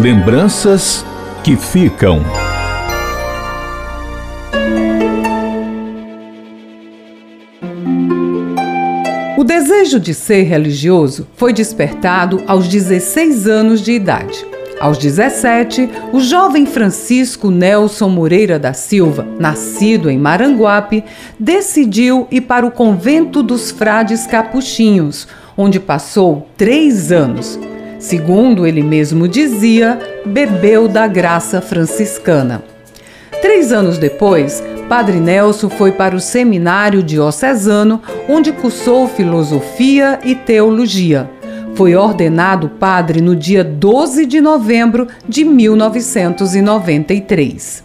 Lembranças que ficam. O desejo de ser religioso foi despertado aos 16 anos de idade. Aos 17, o jovem Francisco Nelson Moreira da Silva, nascido em Maranguape, decidiu ir para o convento dos frades capuchinhos, onde passou três anos. Segundo ele mesmo dizia, bebeu da graça franciscana. Três anos depois, Padre Nelson foi para o seminário diocesano, onde cursou filosofia e teologia. Foi ordenado padre no dia 12 de novembro de 1993.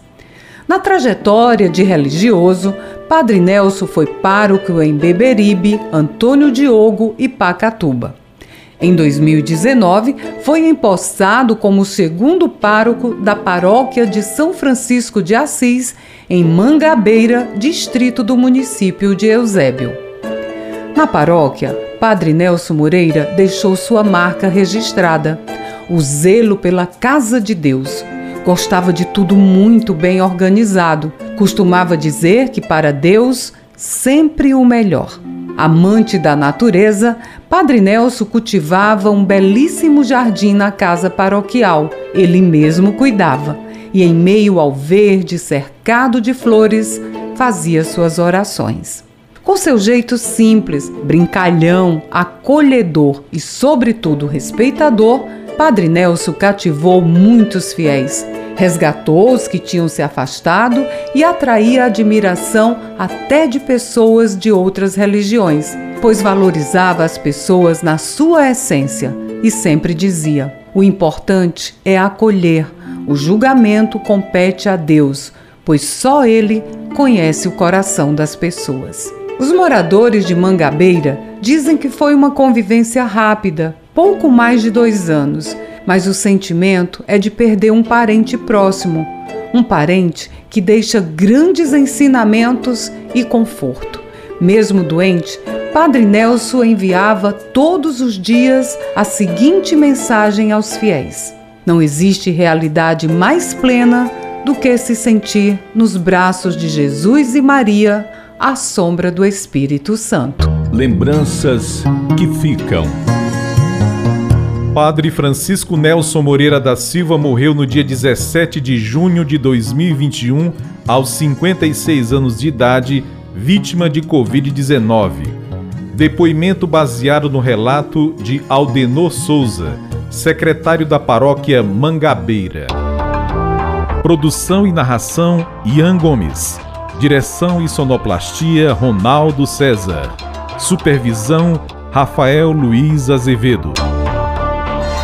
Na trajetória de religioso, Padre Nelson foi pároco em Beberibe, Antônio Diogo e Pacatuba. Em 2019, foi empossado como segundo pároco da paróquia de São Francisco de Assis, em Mangabeira, distrito do município de Eusébio. Na paróquia, Padre Nelson Moreira deixou sua marca registrada, o zelo pela casa de Deus. Gostava de tudo muito bem organizado. Costumava dizer que para Deus sempre o melhor. Amante da natureza, Padre Nelson cultivava um belíssimo jardim na casa paroquial. Ele mesmo cuidava e, em meio ao verde cercado de flores, fazia suas orações. Com seu jeito simples, brincalhão, acolhedor e, sobretudo, respeitador, Padre Nelson cativou muitos fiéis, resgatou os que tinham se afastado e atraía admiração até de pessoas de outras religiões, pois valorizava as pessoas na sua essência e sempre dizia: o importante é acolher, o julgamento compete a Deus, pois só Ele conhece o coração das pessoas. Os moradores de Mangabeira dizem que foi uma convivência rápida, pouco mais de dois anos, mas o sentimento é de perder um parente próximo, um parente que deixa grandes ensinamentos e conforto. Mesmo doente, Padre Nelson enviava todos os dias a seguinte mensagem aos fiéis: Não existe realidade mais plena do que se sentir nos braços de Jesus e Maria à sombra do Espírito Santo. Lembranças que ficam. Padre Francisco Nelson Moreira da Silva morreu no dia 17 de junho de 2021, aos 56 anos de idade, vítima de Covid-19. Depoimento baseado no relato de Aldenor Souza, secretário da paróquia Mangabeira. Produção e narração: Ian Gomes. Direção e sonoplastia Ronaldo César. Supervisão Rafael Luiz Azevedo.